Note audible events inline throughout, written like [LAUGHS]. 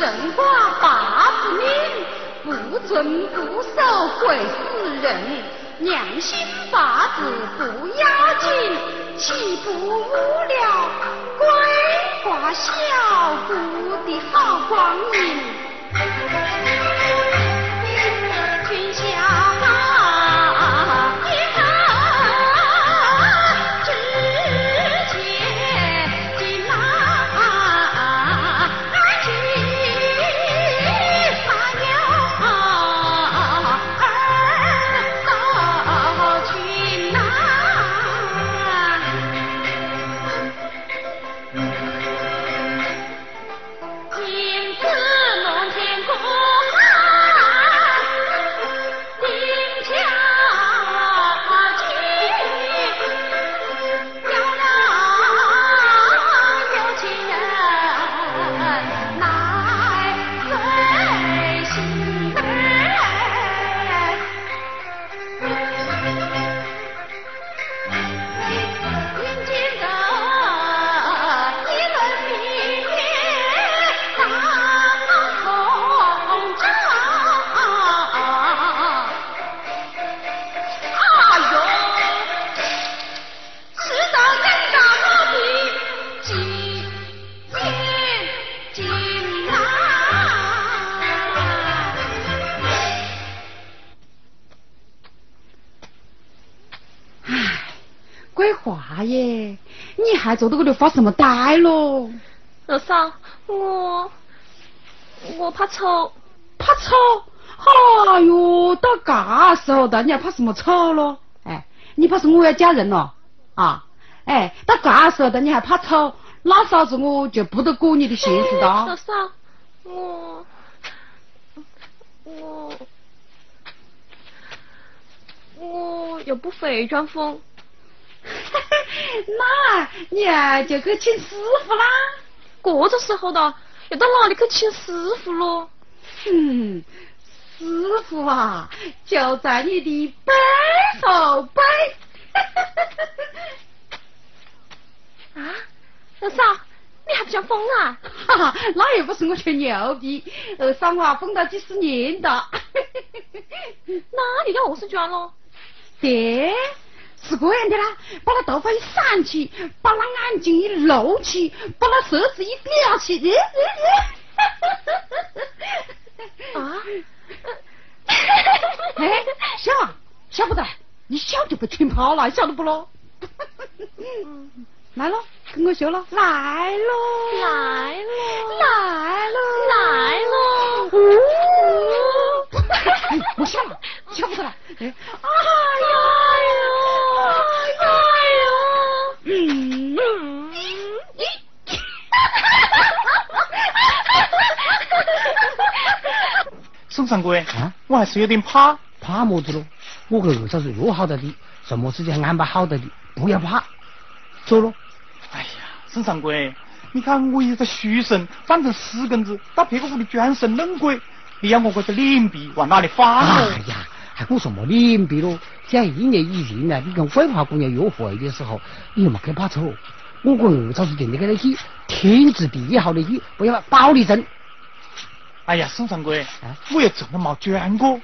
神话八字命，不遵不守会死人。良心八字不要紧，岂不误了桂花小姑的好光阴？还坐到这里发什么呆咯？老嫂，我我怕丑，怕丑？哎哟，到嘎时候的，你还怕什么丑咯？哎，你怕是我要嫁人了啊？哎，到嘎时候的，你还怕丑？那嫂子我就不得过你的心思的。二嫂，我我我又不会装疯。[LAUGHS] 那你啊就去请师傅啦。这个时候的，要到哪里去请师傅喽？嗯，师傅啊，就在你的背后背。[LAUGHS] 啊，二嫂，你还不想疯啊？哈哈，那又不是我吹牛逼，二嫂啊，疯到几十年的。[LAUGHS] 那你要何是转喽？对。是这样的啦，把那头发一散起，把那眼睛一露起，把那舌子一叼起，啊！哎，笑啊，笑不得，你笑就被听跑了，晓得不咯？来咯，跟我学咯，来咯，来咯，来咯，来咯！我笑了，笑不得了，哎哎呀！嗯嗯，宋掌柜，啊，我还是有点怕，怕么子咯？我跟二嫂是约好的的，什么事情安排好的的，不要怕，走咯。哎呀，宋掌柜，你看我一个书生，反成死根子，到别个屋里装神弄鬼，你要我这个脸皮往哪里放？哎呀，还顾什么脸皮咯？像一年以前呢，你跟桂花姑娘约会的时候，你又没去怕丑。我跟二嫂子定的那个戏，天字第一号的戏，不要保你真。哎呀，宋掌柜，啊我也真的没捐过。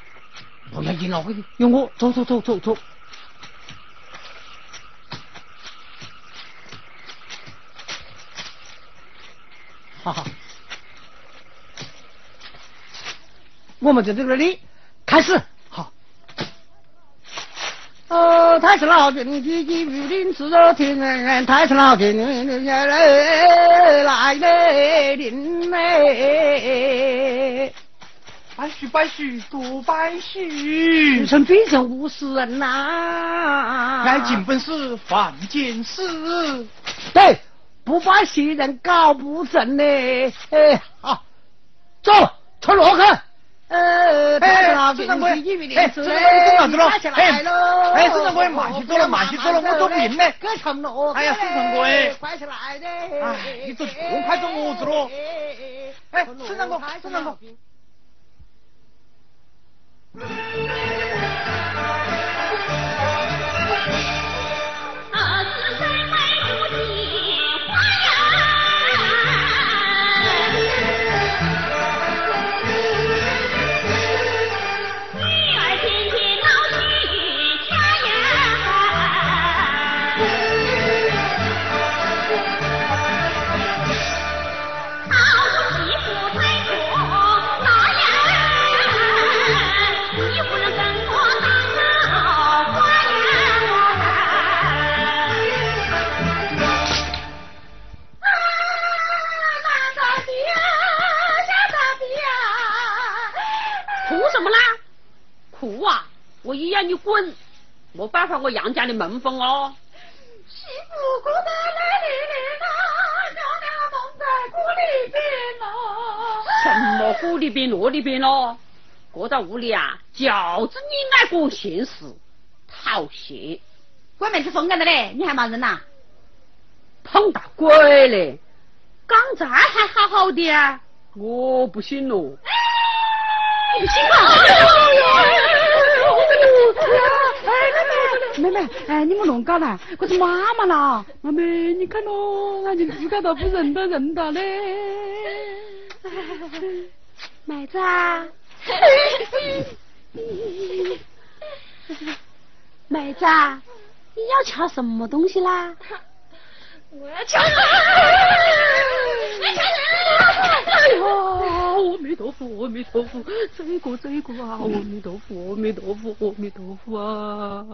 不要紧了，有我，走走走走走。哈哈，我们就在这里开始。哦，太上老君，急急如律令若听，太上老君，来来来临嘞！拜许拜许多拜许，臣毕竟无死人呐，来尽本事犯奸事，对，不拜新人搞不成嘞！哎，好，走，穿罗去。呃，哎，孙掌柜，哎，孙掌柜，走哪子了？哎，哎，孙掌柜，慢些走了，慢些走了，我走不赢嘞。哎呀，孙掌柜，快起来的！哎，你走这么快做么子喽？哎，孙掌柜，孙掌柜。我一样你滚，没办法，我杨家的门风哦。媳妇过得来里里啦，娘娘蒙在鼓里边咯。什么鼓里边、锣里边咯？搁到屋里啊，就是你爱管闲事，讨嫌。关妹子疯干的嘞，你还骂人呐？碰到鬼嘞！刚才还好好的啊，我不信喽。不信啊！妹妹，哎，你们弄搞啦，我是妈妈啦。妹妹，你看咯，俺就自个都不认得认得嘞。妹子啊，[LAUGHS] 妹子啊，你要瞧什么东西啦？我要抢人！抢人！哎呀，阿弥陀佛，阿弥陀佛，这个这个啊，阿弥陀佛，阿弥陀佛，阿弥陀佛啊！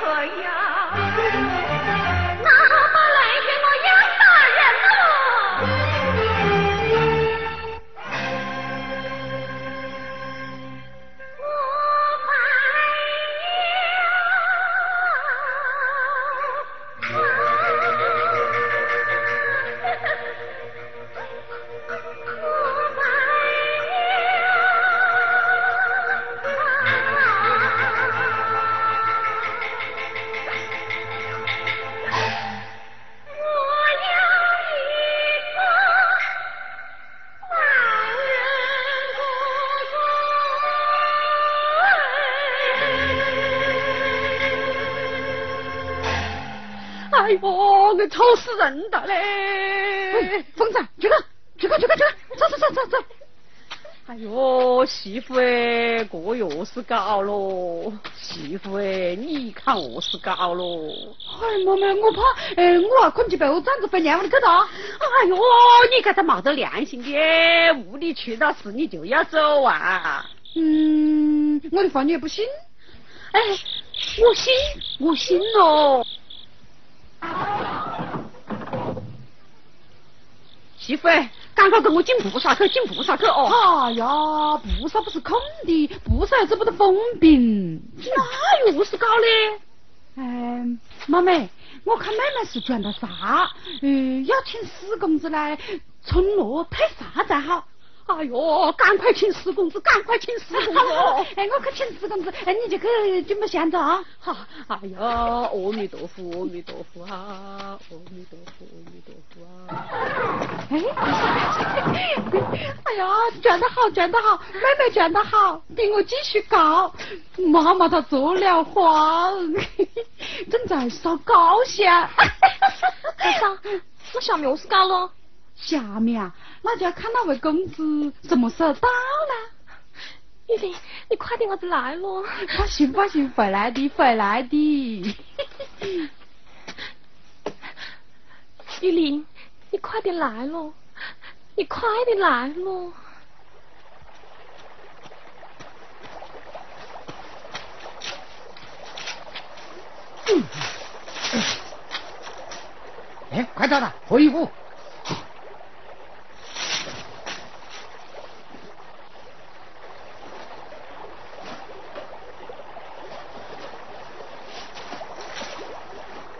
哎我吵死人了嘞！疯子，去个，去个，去个，去个，走走走走走！哎呦，媳妇哎，这又是搞喽！媳妇哎，你看我是搞喽！哎，妈妈，我怕，哎，我啊困起被窝站着被娘们去打。哎呦，你看他没得良心的，屋里出了事你就要走啊！嗯，我的话你也不信？哎，我信，我信喽！媳妇儿，赶快跟我进菩萨去，进菩萨去哦！哎呀，菩萨不是空的，菩萨治不得疯病。那又是搞的？嗯，妈妹，我看妹妹是转的啥？嗯，要请四公子来村落配啥才好？哎呦，赶快请四公子，赶快请四公子！哎，我去请四公子，哎，你就去准备香着啊！好，哎呀，阿弥陀佛，阿弥陀佛啊，阿弥陀佛，阿弥陀佛啊！哎，哎呀，转得好，转得好，妹妹转得好，比我继续高。妈妈她做了荒，[LAUGHS] 正在烧高香。[LAUGHS] [LAUGHS] 大嫂，那下面我是搞了？下面啊，那就要看那位公子什么时候到了。玉玲，你快点我子来咯！放心放心，回来的回来的。[LAUGHS] 玉玲，你快点来咯！你快点来咯！嗯。哎，快到了，脱衣服。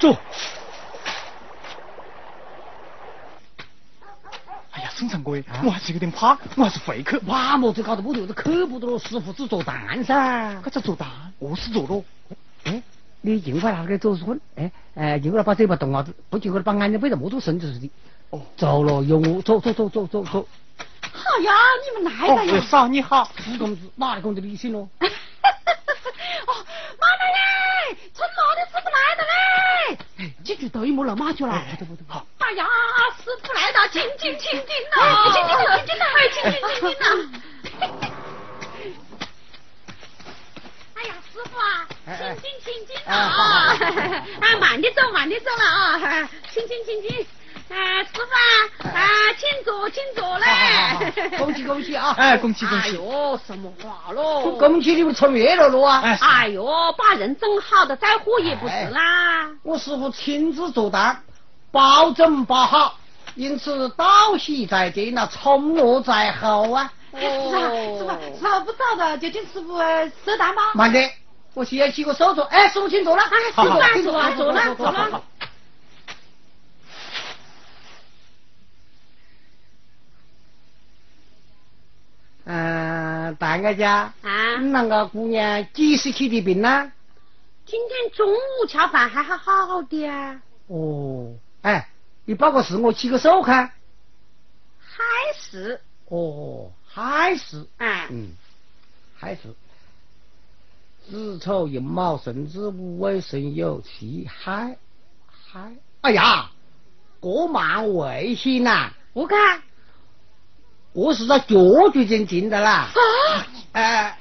走。哎呀，孙掌柜，我还是有点怕，我还是回去。怕，么子搞得不对，这去不得了，师傅只做蛋噻。这做蛋，我是做咯？哎，你尽快拿给做顺，哎哎，尽快把嘴巴动下子，不尽快把眼睛闭着，摸住身子似的。哦，走了，有我走走走走走走。好呀，你们来了哦，呀！嫂你好。朱公子，哪里公子理性喽？[LAUGHS] 哦，妈来嘞！春罗的师傅来了嘞！几句对木了，马去了。哎，对不对，好。哎呀，师傅来了，请进请进呐！请进请进呐！哎，请进请进呐！哎呀，师傅啊，请进请进哎啊！啊，慢点走慢点走了啊！请进请进。啊，师傅啊，啊，请坐请坐好好好嘞！[LAUGHS] 恭喜恭喜啊！哎，恭喜恭喜哎喜。呦，什么话喽？恭喜你们穿越了咯啊！哎，哎呦，把人整好的再火也不是啦。我师傅亲自做蛋，保证把好，因此道喜在前那，从我在后啊！哎师傅，师傅，师傅不早的就请师傅收单吧。慢点，我先洗个手镯。哎，师傅请坐了。哎，师傅坐了坐了坐了。嗯，大哥家，啊你那个姑娘几时起的病呢？今天中午吃饭还好好的啊，哦，哎，你报个事，我起个手看。还是哦，还是，哎，嗯，还是。子丑寅卯辰子午未申酉戌亥亥。哎呀，过蛮危险呐！我看我是在脚最近进的啦。啊哎，啊，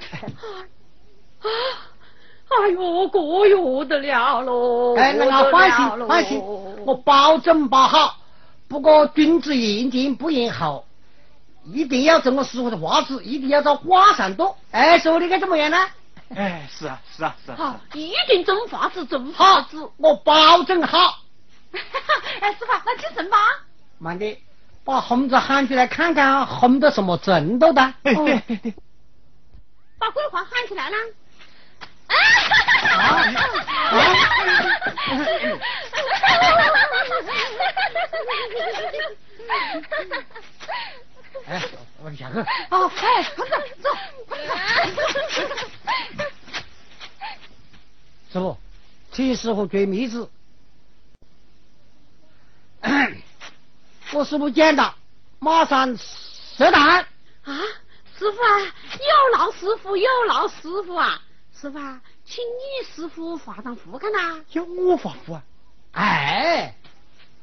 哎呦，过月得了喽！哎，那个放心放心，我保证包好。不过君子言轻不言厚，一定要遵我师傅的话子，一定要在话上多。哎，师傅你该怎么样呢？哎，是啊是啊是啊。好，一定正法子正法好子。，我保证好。[LAUGHS] 哎，师傅，那请神吧。慢点，把红子喊出来看看，红的什么程度的？哎对对对。把鬼话喊起来啦！哎，我下去。哦，哎，快点走，快点走。师傅，请师傅追妹子。我师傅见到，马上射蛋。啊，师傅啊，有劳师傅，有劳师傅啊！师傅啊，请你师傅画张符看呐。要我发福啊？哎，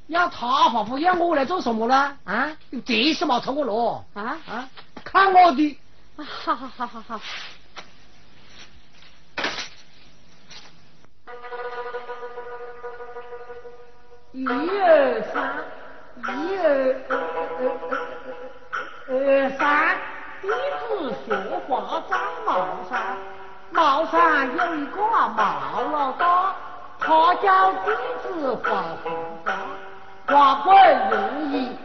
要他发福，要我来做什么呢？啊，这是嘛凑我罗啊啊！看我的，啊，好好好好好。一二三，一二呃呃三，弟子学画在茅山，茅山有一个啊茅老大，他教弟子画图画，画鬼容易，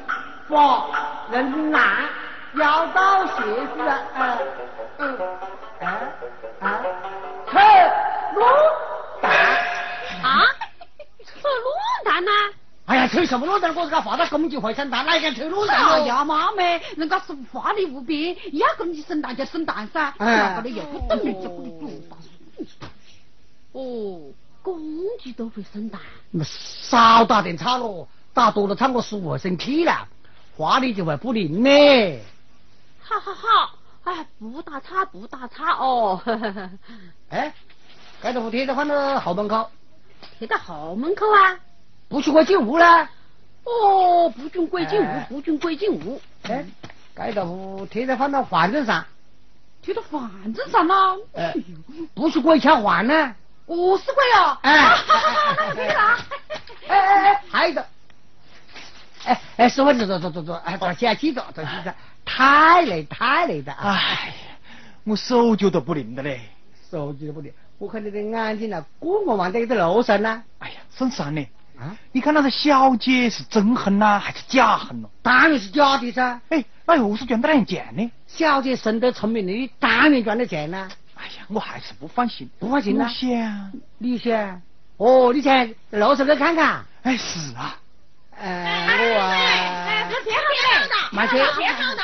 画人难，要到鞋子啊，呃嗯呃啊，车路蛋。啊？扯卤蛋呐？哎呀，吹什么乱蛋？我给他发到公鸡会生蛋，哪敢吹乱蛋哦？哎呀，妈咪，人家是法力无边，要跟你生蛋就生蛋噻，哎那个的又不懂得这个的做法。哦，公鸡都会生蛋。那少打点叉咯，打多了叉我师傅会生气了，话里就会不灵呢。好好好，哎，不打岔不打岔哦。[LAUGHS] 哎，盖头贴在放到后门口，贴到后门口啊？不许鬼进屋呢。哦，不准鬼进屋哎，不准鬼进屋，哎，盖头贴在放到饭桌上，贴到饭桌上了。哎，不许鬼抢饭呢。哦，是鬼哦。哎啊好好好，那我贴了。哎哎哎，还有一个，哎哎，师傅，走走走走走，哎，坐起来起坐，坐起来，太累太累的啊！哎呀，我手脚都不灵的嘞。手脚都不灵，我看你的眼睛啊，光光望在这楼上呢。哎呀，沈三呢？啊，你看那个小姐是真恨呐，还是假恨咯？当然是假的噻。哎，那又是赚得点钱呢？小姐生得聪明的，当然赚得钱呢。哎呀，我还是不放心。不放心呐我想，你想，哦，你才路上去看看。哎，是啊。呃，我啊，哎别好的，慢些，别好的。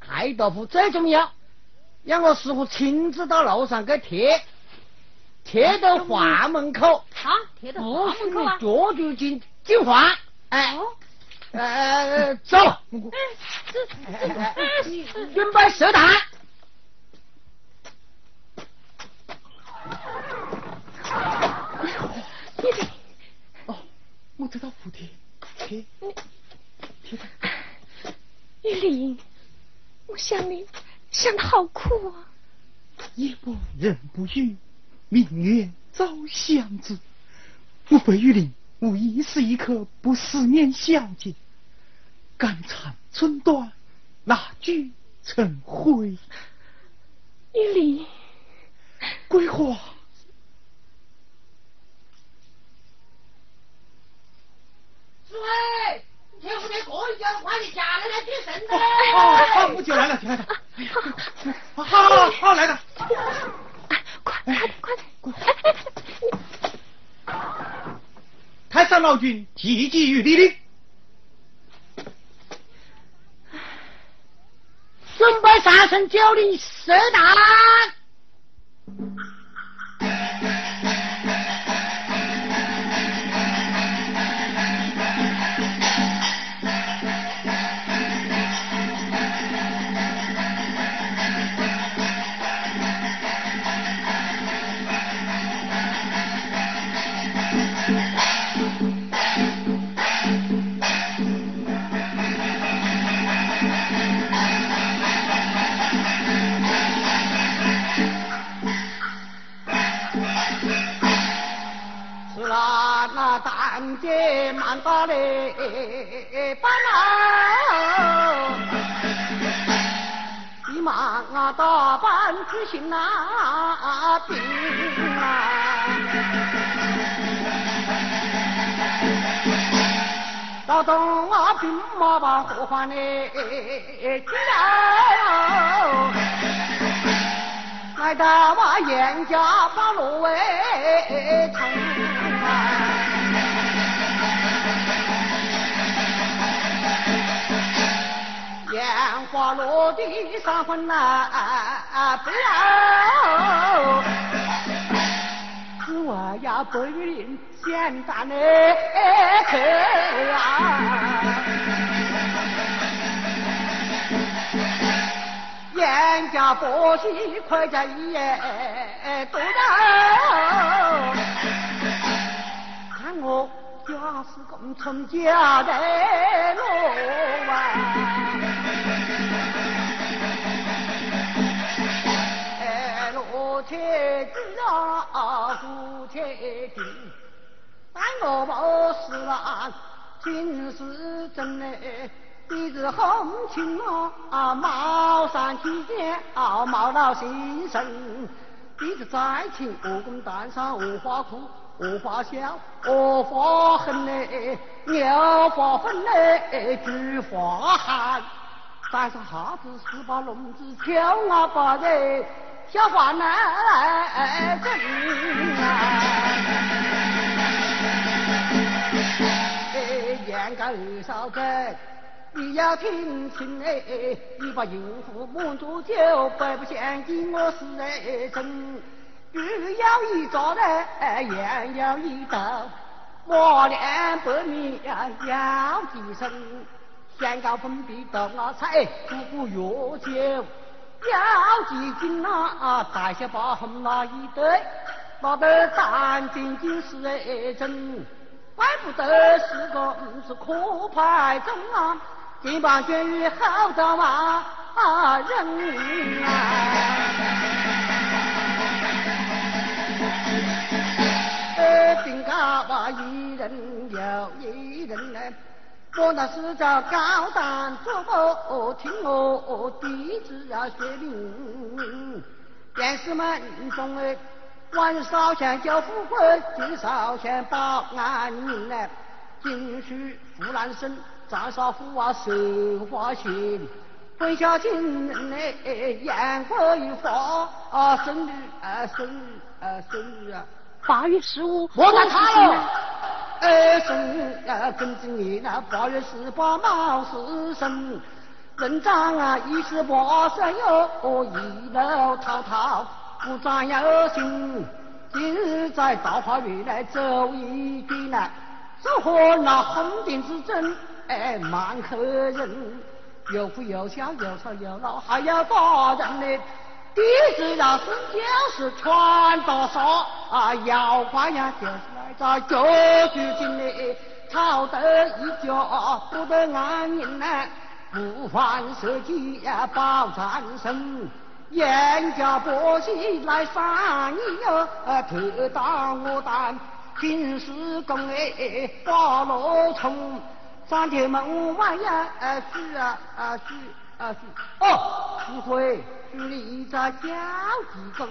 太多不最重要，让我师傅亲自到楼上给贴，贴到画门口。啊，贴到画门口啊。脚就进进画，哎，呃，走，准备射弹。玉林，哦，我知道蝴蝶，贴，贴玉林，我想你想的好苦啊。夜不人不语，明月照相知。我被玉林无疑是一刻不思念小姐。肝肠寸断，蜡炬成灰。玉林，桂花。喂，你不得过一脚，快点下来来接神子。好，好，我就来了，就来了。好，好，好，来了。快，快点，快点，太上老君，急急于你哩。准备杀神九令射弹。三姐满把嘞搬啊，急忙啊打扮执行那兵啊，劳动啊兵马把火换嘞进来，来到我严家把罗围城烟花落地三分呐，啊啊不要，我要白玉林简单的去啊，严家伯喜快家一夜多到，看我。家是共成家的路路且知啊，路且定，但我不是啦，今是真嘞，弟子红青啊，茅山期间啊，冒了心声，弟子在情，武功担上无花裤。我发笑，我发恨嘞，鸟发愤嘞，菊花寒。山上哈子十八笼子，跳啊把人小花来整啊！哎，严家二少爷，你要听清哎，你把孕妇瞒住酒，百不嫌弃我是哎真。鱼要一捉嘞，雁要一斗，磨练百米要几身，先高粉笔斗啊彩，五谷药酒要几斤呐？大小把红那一堆，拿得斩钉筋是哎真，怪不得是个是可派中啊，金榜卷玉好造啊人啊！兵家话一人又一，我那是叫高胆做我听我弟子啊说明。电视门中哎，王少贤叫富贵，金少贤保安宁来，金须湖南省张少府啊绣花鞋，本小金哎，烟桂花啊生日啊生日啊生日啊。八月十五，莫打他了。二生呀，跟着你那八月十八卯时生，人长啊一十八岁哟，一路滔滔不长有心。今日在桃花源来走一遍来，只和那红顶之争，哎，满客人，又富又小又丑又老，还要打人呢。弟子要是就是传到少啊，要怪呀就是来找救主金嘞，吵得一家不得安宁呐，不犯社稷呀保战胜。严家百姓来杀你哟，特当我担，平时公哎把罗冲，三天门外呀举啊啊举啊举，哦，师傅，举你在交几公，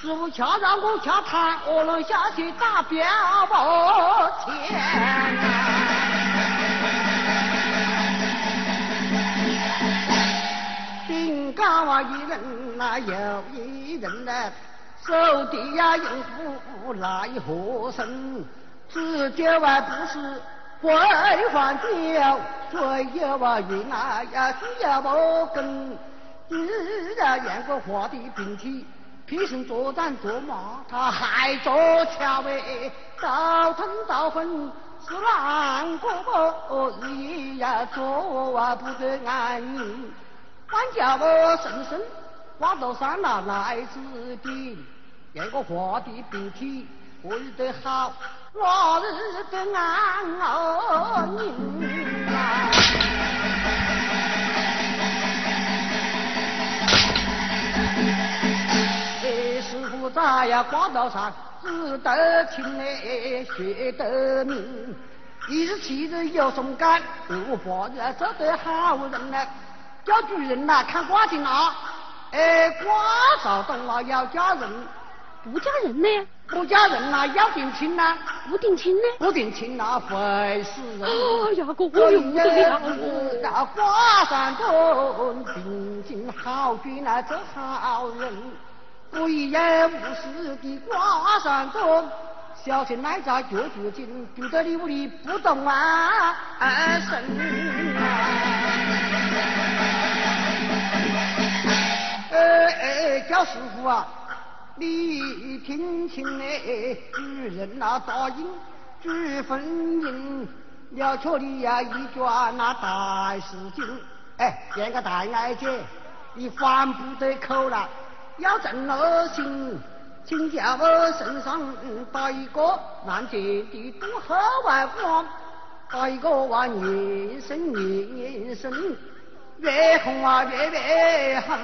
师傅恰让我下台，我能下去打表伯钱。高一人呐，有一人呐，手底呀用斧来何生？只酒啊不是会换酒，谁有啊云啊呀需要我跟。今日啊验过画的兵器，披身作战做马，他还做桥尾，倒腾倒分是难过不？日夜呀做啊不得安宁。管教我神圣，挂到山那来自顶，验个画的病体，过日得好，哪日得安宁啊！在呀挂到上只得清嘞，学得明，一日七日有松干，五八日做得好人嘞。叫主人呐，看卦的呐，哎，卦兆动了要嫁人，不嫁人呢？不嫁人呐，要定亲呐，不定亲呢？不定亲呐，会死人。哎呀，哥，我用得了。那卦上动，定亲好娶那做好人，不一言无事的挂上钟，小心哪吒脚住紧，住在你屋里不动啊，神啊！哎哎，叫师傅啊，你听清嘞，主人那答应主婚姻，了却你呀一桩那大事情。哎，见个大爱姐，你还不得口了，要正了心，请叫我身上打一个难见的渡河外光，打一个哇年生年生，越红啊越越红。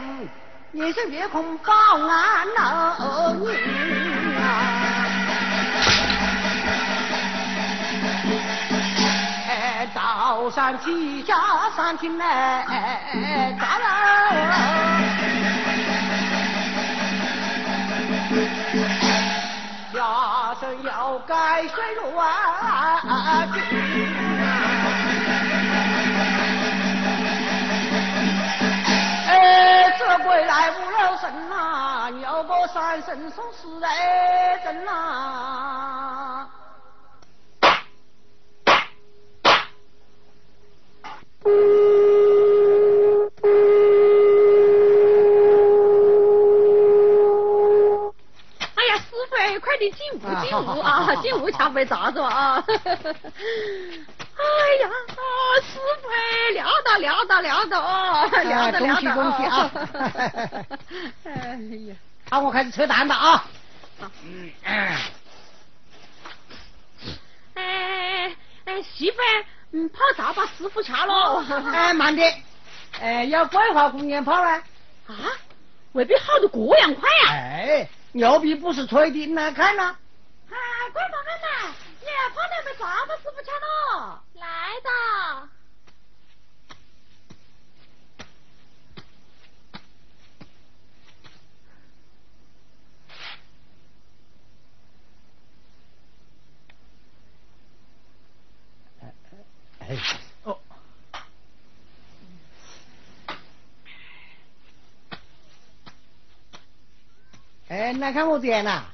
你是月空保安老娘啊！哎，早上起家上天来咋了？要盖水路啊！这归来无了身呐，牛过三生送死来真呐。进屋瞧被砸着啊。[LAUGHS] 哎呀，师傅，聊到聊到聊到哦，聊到聊到恭喜啊！[LAUGHS] 哎呀，好，我开始扯蛋了啊！嗯哎哎，媳妇，嗯，泡茶把师傅掐了。哎，慢点，哎，要桂花姑娘泡呢？啊？未必好的这样快呀？哎，牛皮不是吹的，来看呐。哎，桂花妹妹。你泡奶没茶把师傅抢了，来的。哎哦，哎，那看我这样呐。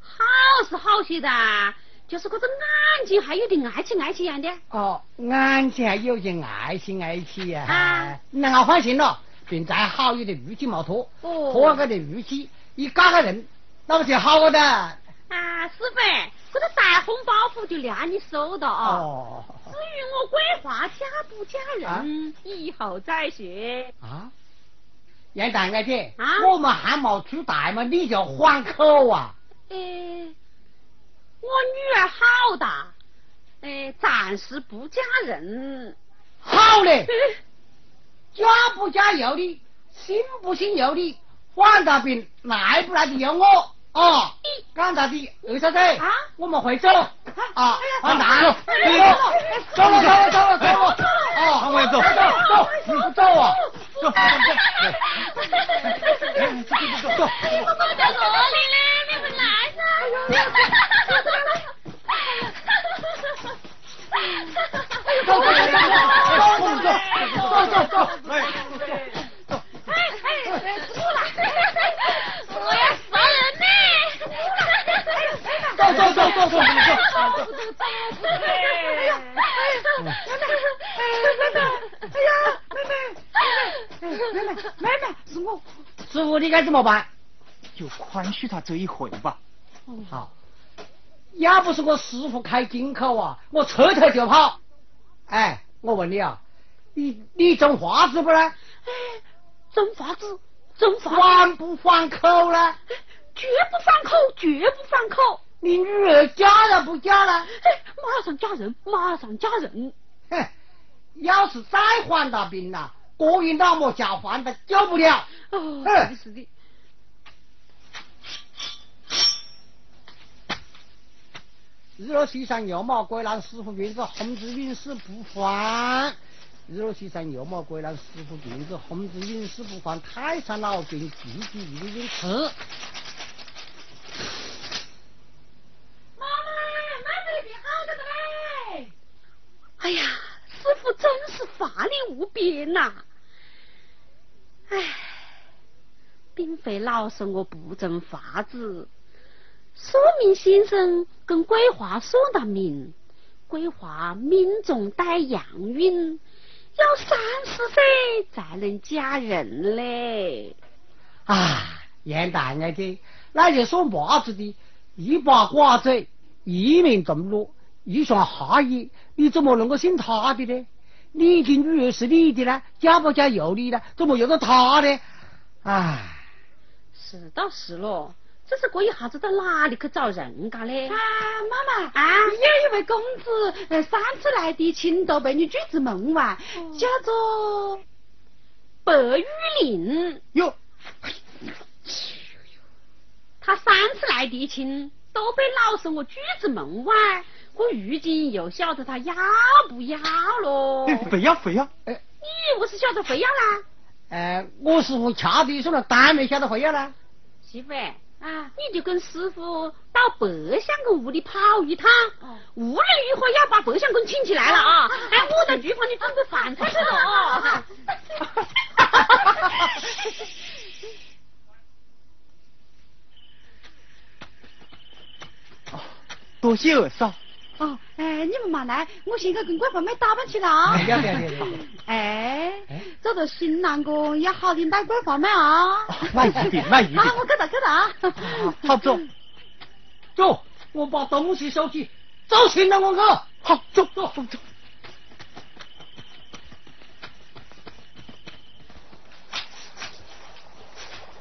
好是好些的，就是个这眼睛还有点爱气爱气样的。哦，眼睛还有点爱心爱气呀。啊，那我放心了，并再好一点玉器没脱，哦脱个点玉器，一嘎个人，那不就好了的？啊，师傅，这个大红包袱就谅你收到啊。哦，至于我规划嫁不嫁人，以后再说。啊，杨大爱姐，啊我们还没出大嘛，你就还口啊？呃，我女儿好大，呃，暂时不嫁人。好嘞，嫁不嫁由你，信不信由你，黄大病来不来的由我。哦，刚才的？二小姐，啊？我们回走啊，黄大，走走了，走了，走了，走了，哦，往外走。走走，你不走啊？走走。走，走走。我在这里呢，你们来噻！走走走走走走走走，来，哎哎，出来！我要杀人呢！走走走走走走。不走，走不走！哎呀，哎呀，妹妹，妹妹，哎呀，妹妹，妹妹，妹妹，是我。师傅，你该怎么办？就宽恕他这一回吧。好，要不是我师傅开金口啊，我撤退就跑。哎，我问你啊，你你种花子不呢？哎，真法子，真法子，还不还口呢？绝不反口，绝不反口。你女儿嫁了不嫁了？哎，马上嫁人，马上嫁人。哼，要是再还大病了，国营那么家还的救不了。哦，嗯是的，日落西山右马归来，师傅名字红子运势不还。日落西山右马归来，师傅名字红子运势不还。泰山老君急急运运迟。妈妈，妈这边好着的嘞！哎呀，师傅真是法力无边呐、唉，并非老身我不正法子，说明先生跟桂花说得明，桂花命中带阳运，要三十岁才能嫁人嘞。啊，严大爷的，那就说麻子的，一把瓜嘴，一名中落，一双哈衣，你怎么能够信他的呢？你的女儿是你的呢，嫁不嫁由你呢？怎么由得他呢？唉，是倒是咯，只是过一下子到哪里去找人家嘞？啊，妈妈啊有一位公子，呃，上次来的青都被你拒之门外，叫做白玉林，哟，他三次来的亲都被老身我拒之门外，我如今又晓得他要不要喽。哎非要非要，哎，你不是晓得非要啦？呃，我师傅掐的说了，当然没晓得非要啦。媳妇啊，你就跟师傅到白相公屋里跑一趟，无论如何要把白相公请起来了啊！哎，我在厨房里准备饭菜去了啊！[LAUGHS] 多谢二嫂。哦，哎，你们慢来，我现在跟乖宝妹打扮起来啊。哎，找 [LAUGHS] 到新郎哥，要好的带乖宝妹啊。买，一，买，买，我给他，给他，好，走，走，我把东西收起，走，新郎哥哥，好，走，走，走，走。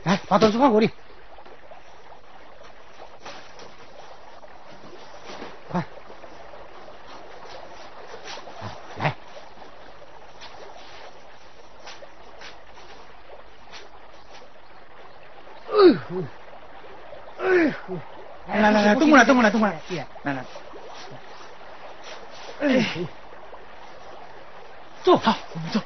来，把东西放这里。哎呦，哎呦，来来来，动过来，动过来，动过来。来来，哎，坐，好，我们走。